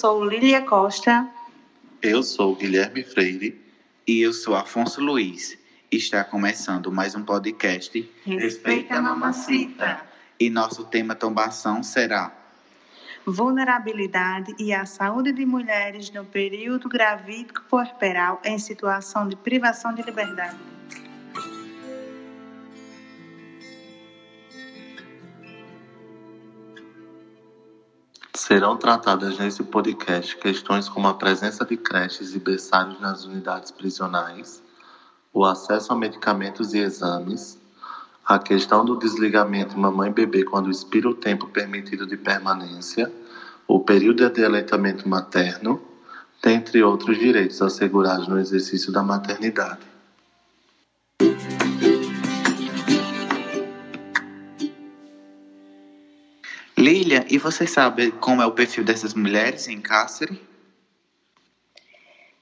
sou Lília Costa. Eu sou Guilherme Freire. E eu sou Afonso Luiz. Está começando mais um podcast Respeita a Mamacita. E nosso tema tombação será Vulnerabilidade e a saúde de mulheres no período gravídico puerperal em situação de privação de liberdade. Serão tratadas nesse podcast questões como a presença de creches e berçários nas unidades prisionais, o acesso a medicamentos e exames, a questão do desligamento mamãe-bebê quando expira o tempo permitido de permanência, o período de aleitamento materno, dentre outros direitos assegurados no exercício da maternidade. Lília, e você sabe como é o perfil dessas mulheres em cárcere?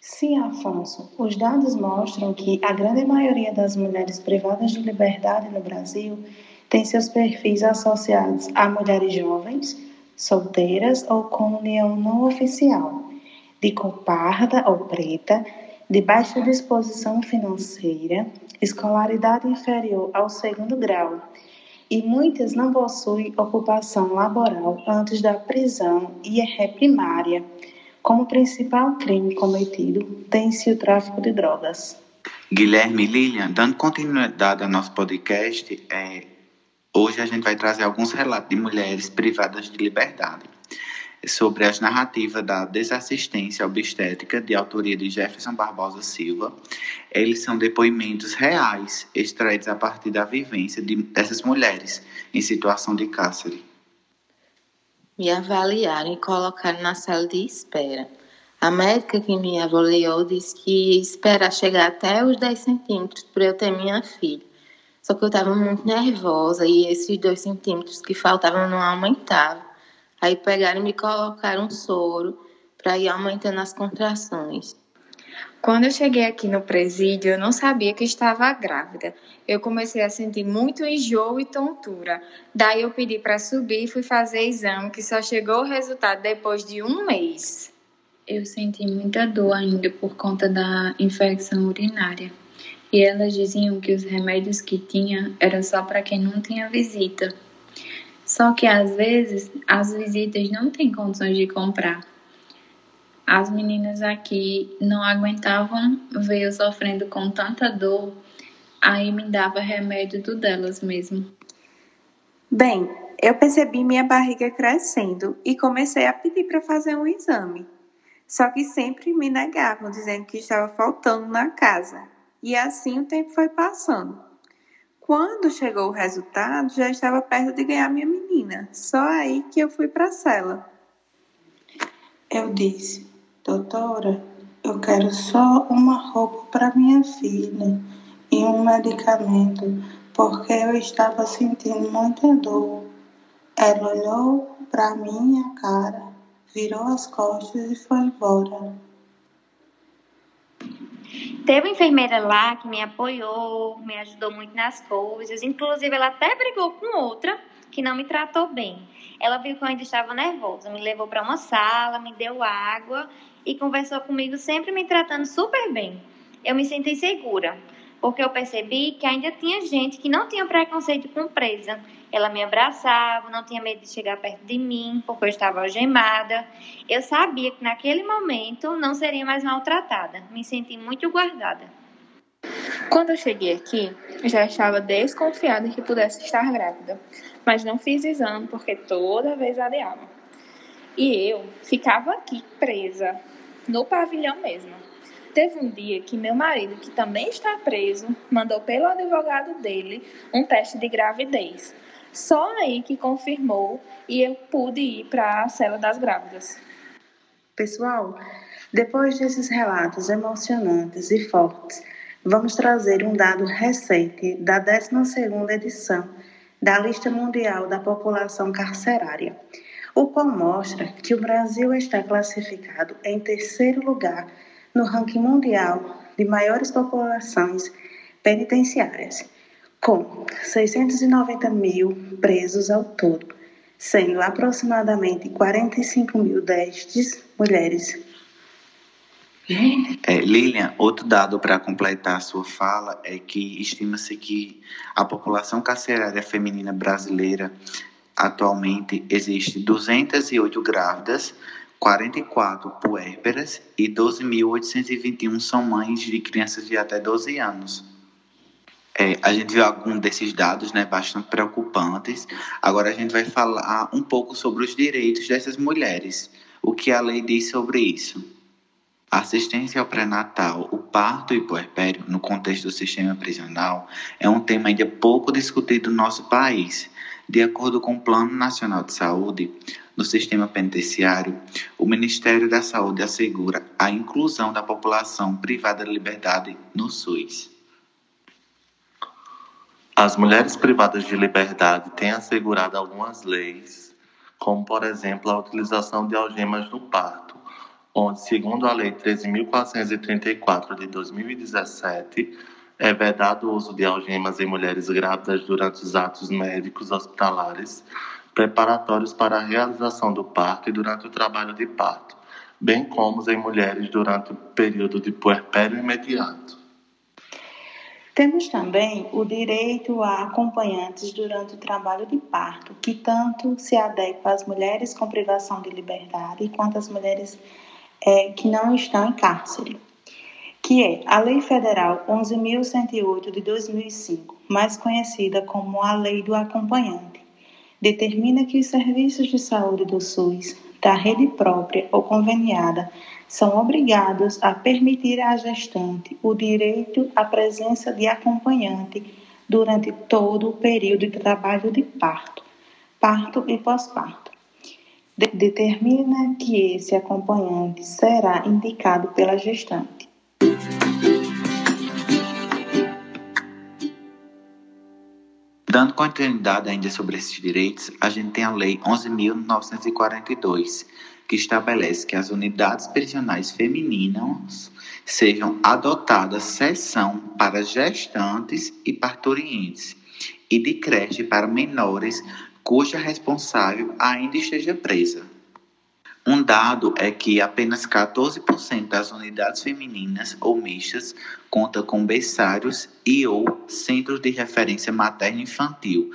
Sim, Afonso. Os dados mostram que a grande maioria das mulheres privadas de liberdade no Brasil tem seus perfis associados a mulheres jovens, solteiras ou com união não oficial, de cor parda ou preta, de baixa disposição financeira, escolaridade inferior ao segundo grau e muitas não possuem ocupação laboral antes da prisão e é primária como principal crime cometido tem-se o tráfico de drogas. Guilherme Lilian, dando continuidade ao nosso podcast, é, hoje a gente vai trazer alguns relatos de mulheres privadas de liberdade sobre as narrativas da desassistência obstétrica de autoria de Jefferson Barbosa Silva. Eles são depoimentos reais extraídos a partir da vivência de, dessas mulheres em situação de cárcere me avaliaram e colocaram na sala de espera. A médica que me avaliou disse que esperar chegar até os 10 centímetros para eu ter minha filha. Só que eu estava muito nervosa e esses 2 centímetros que faltavam não aumentavam. Aí pegaram e me colocaram um soro para ir aumentando as contrações. Quando eu cheguei aqui no presídio, eu não sabia que estava grávida. Eu comecei a sentir muito enjoo e tontura. Daí eu pedi para subir e fui fazer exame, que só chegou o resultado depois de um mês. Eu senti muita dor ainda por conta da infecção urinária. E elas diziam que os remédios que tinha eram só para quem não tinha visita. Só que às vezes as visitas não têm condições de comprar. As meninas aqui não aguentavam ver eu sofrendo com tanta dor, aí me dava remédio do delas mesmo. Bem, eu percebi minha barriga crescendo e comecei a pedir para fazer um exame. Só que sempre me negavam, dizendo que estava faltando na casa. E assim o tempo foi passando. Quando chegou o resultado, já estava perto de ganhar minha menina. Só aí que eu fui para a cela. Eu disse: Doutora, eu quero só uma roupa para minha filha e um medicamento, porque eu estava sentindo muita dor. Ela olhou para minha cara, virou as costas e foi embora. Teve uma enfermeira lá que me apoiou, me ajudou muito nas coisas. Inclusive, ela até brigou com outra que não me tratou bem. Ela viu que eu ainda estava nervosa, me levou para uma sala, me deu água e conversou comigo, sempre me tratando super bem. Eu me senti segura, porque eu percebi que ainda tinha gente que não tinha preconceito com presa. Ela me abraçava, não tinha medo de chegar perto de mim, porque eu estava algemada. Eu sabia que naquele momento não seria mais maltratada. Me senti muito guardada. Quando eu cheguei aqui, já estava desconfiada que pudesse estar grávida, mas não fiz exame porque toda vez adiava. E eu ficava aqui presa, no pavilhão mesmo. Teve um dia que meu marido, que também está preso, mandou pelo advogado dele um teste de gravidez. Só aí que confirmou e eu pude ir para a cela das grávidas. Pessoal, depois desses relatos emocionantes e fortes, vamos trazer um dado recente da 12ª edição da Lista Mundial da População Carcerária o qual mostra que o Brasil está classificado em terceiro lugar no ranking mundial de maiores populações penitenciárias, com 690 mil presos ao todo, sendo aproximadamente 45 mil destes mulheres. É, Lilian, outro dado para completar a sua fala é que estima-se que a população carcerária feminina brasileira atualmente existe 208 grávidas, 44 puérperas e 12.821 são mães de crianças de até 12 anos. É, a gente viu algum desses dados né, bastante preocupantes. Agora a gente vai falar um pouco sobre os direitos dessas mulheres. O que a lei diz sobre isso? A assistência ao pré-natal, o parto e o puerpério, no contexto do sistema prisional, é um tema ainda pouco discutido no nosso país. De acordo com o Plano Nacional de Saúde, no sistema penitenciário, o Ministério da Saúde assegura a inclusão da população privada de liberdade no SUS. As mulheres privadas de liberdade têm assegurado algumas leis, como, por exemplo, a utilização de algemas no parto, onde, segundo a Lei 13.434 de 2017, é vedado o uso de algemas em mulheres grávidas durante os atos médicos hospitalares preparatórios para a realização do parto e durante o trabalho de parto, bem como em mulheres durante o período de puerpério imediato. Temos também o direito a acompanhantes durante o trabalho de parto, que tanto se adequa às mulheres com privação de liberdade quanto às mulheres é, que não estão em cárcere, que é a Lei Federal 11.108 de 2005, mais conhecida como a Lei do Acompanhante, determina que os serviços de saúde do SUS, da rede própria ou conveniada, são obrigados a permitir à gestante o direito à presença de acompanhante durante todo o período de trabalho de parto, parto e pós-parto. De determina que esse acompanhante será indicado pela gestante. Dando continuidade ainda sobre esses direitos, a gente tem a Lei 11.942, que estabelece que as unidades prisionais femininas sejam adotadas seção para gestantes e parturientes e de creche para menores cuja responsável ainda esteja presa. Um dado é que apenas 14% das unidades femininas ou mistas conta com berçários e ou centros de referência materno-infantil,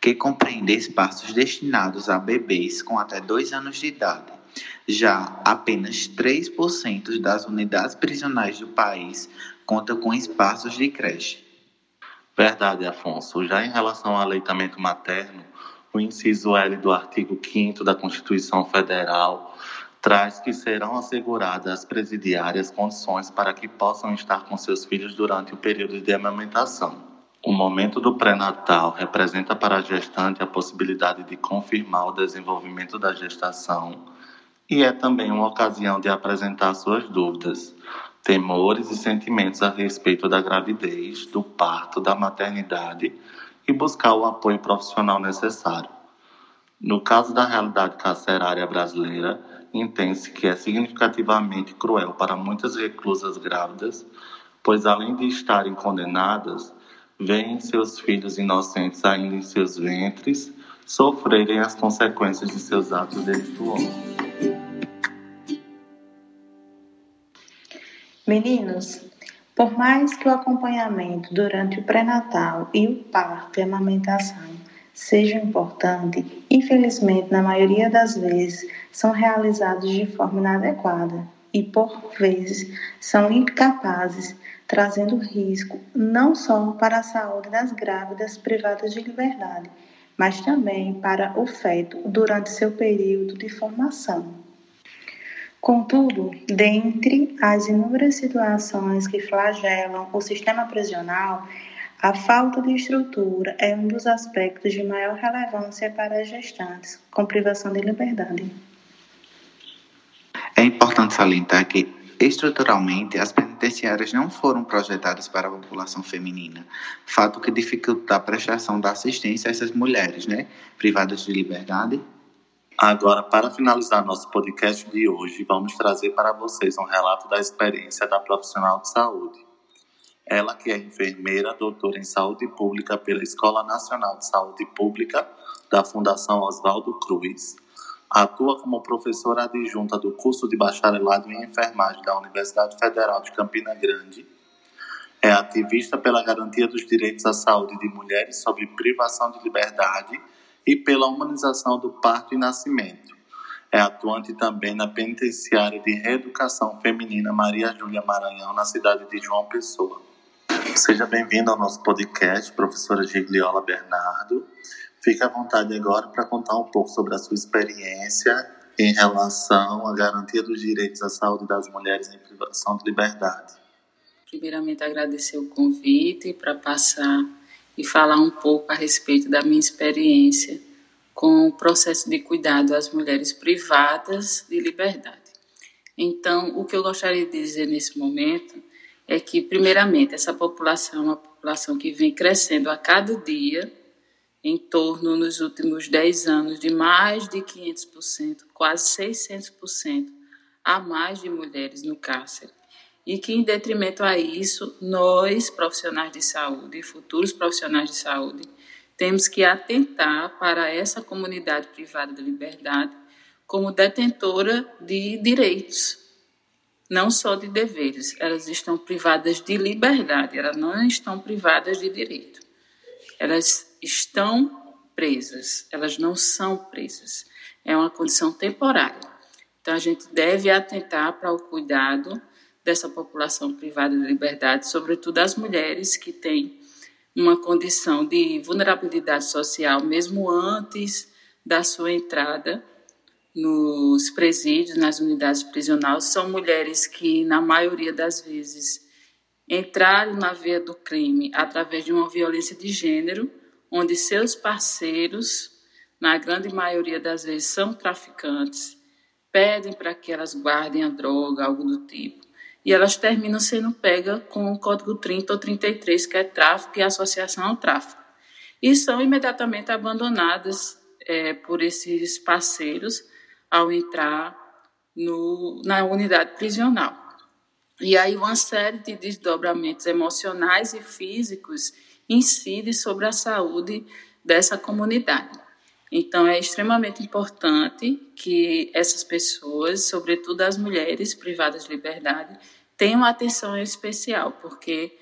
que compreendem espaços destinados a bebês com até 2 anos de idade. Já apenas 3% das unidades prisionais do país conta com espaços de creche. Verdade, Afonso. Já em relação ao aleitamento materno, o inciso L do artigo 5 da Constituição Federal traz que serão asseguradas às presidiárias condições para que possam estar com seus filhos durante o período de amamentação. O momento do pré-natal representa para a gestante a possibilidade de confirmar o desenvolvimento da gestação e é também uma ocasião de apresentar suas dúvidas, temores e sentimentos a respeito da gravidez, do parto, da maternidade e buscar o apoio profissional necessário. No caso da realidade carcerária brasileira, entende-se que é significativamente cruel para muitas reclusas grávidas, pois além de estarem condenadas, veem seus filhos inocentes ainda em seus ventres sofrerem as consequências de seus atos delituosos. Meninos, por mais que o acompanhamento durante o pré-natal e o parto e amamentação seja importante, infelizmente, na maioria das vezes, são realizados de forma inadequada e, por vezes, são incapazes, trazendo risco não só para a saúde das grávidas privadas de liberdade, mas também para o feto durante seu período de formação. Contudo, dentre as inúmeras situações que flagelam o sistema prisional, a falta de estrutura é um dos aspectos de maior relevância para as gestantes com privação de liberdade. É importante salientar que, estruturalmente, as penitenciárias não foram projetadas para a população feminina, fato que dificulta a prestação da assistência a essas mulheres, né, privadas de liberdade Agora, para finalizar nosso podcast de hoje, vamos trazer para vocês um relato da experiência da profissional de saúde. Ela que é enfermeira, doutora em saúde pública pela Escola Nacional de Saúde Pública da Fundação Oswaldo Cruz. Atua como professora adjunta do curso de bacharelado em enfermagem da Universidade Federal de Campina Grande. É ativista pela garantia dos direitos à saúde de mulheres sob privação de liberdade e pela humanização do parto e nascimento. É atuante também na penitenciária de reeducação feminina Maria Júlia Maranhão, na cidade de João Pessoa. Seja bem-vindo ao nosso podcast, professora Gigliola Bernardo. Fique à vontade agora para contar um pouco sobre a sua experiência em relação à garantia dos direitos à saúde das mulheres em privação de liberdade. Primeiramente, agradecer o convite para passar e falar um pouco a respeito da minha experiência com o processo de cuidado às mulheres privadas de liberdade. Então, o que eu gostaria de dizer nesse momento é que, primeiramente, essa população é uma população que vem crescendo a cada dia, em torno, nos últimos 10 anos, de mais de 500%, quase 600% a mais de mulheres no cárcere. E que, em detrimento a isso, nós, profissionais de saúde, futuros profissionais de saúde, temos que atentar para essa comunidade privada de liberdade como detentora de direitos, não só de deveres, elas estão privadas de liberdade, elas não estão privadas de direito. Elas estão presas, elas não são presas. É uma condição temporária. Então a gente deve atentar para o cuidado dessa população privada de liberdade, sobretudo as mulheres que têm uma condição de vulnerabilidade social mesmo antes da sua entrada nos presídios, nas unidades prisionais, são mulheres que, na maioria das vezes, entraram na veia do crime através de uma violência de gênero, onde seus parceiros, na grande maioria das vezes, são traficantes, pedem para que elas guardem a droga, algo do tipo, e elas terminam sendo pegas com o código 30 ou 33, que é tráfico e associação ao tráfico, e são imediatamente abandonadas é, por esses parceiros ao entrar no, na unidade prisional. E aí uma série de desdobramentos emocionais e físicos incide sobre a saúde dessa comunidade. Então é extremamente importante que essas pessoas, sobretudo as mulheres privadas de liberdade, tenham atenção especial, porque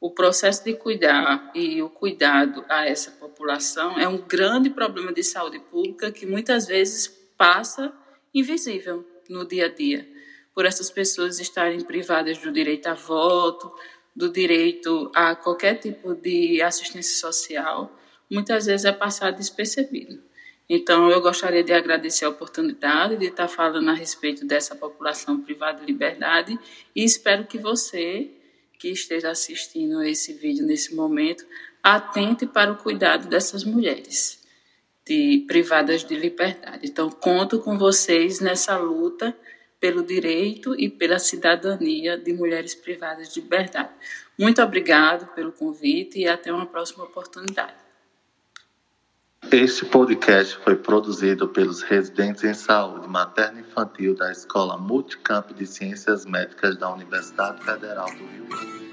o processo de cuidar e o cuidado a essa população é um grande problema de saúde pública que muitas vezes passa invisível no dia a dia, por essas pessoas estarem privadas do direito a voto, do direito a qualquer tipo de assistência social, muitas vezes é passado despercebido. Então, eu gostaria de agradecer a oportunidade de estar falando a respeito dessa população privada de liberdade e espero que você, que esteja assistindo esse vídeo nesse momento, atente para o cuidado dessas mulheres de, privadas de liberdade. Então, conto com vocês nessa luta pelo direito e pela cidadania de mulheres privadas de liberdade. Muito obrigado pelo convite e até uma próxima oportunidade. Este podcast foi produzido pelos residentes em saúde materna infantil da Escola Multicamp de Ciências Médicas da Universidade Federal do Rio Grande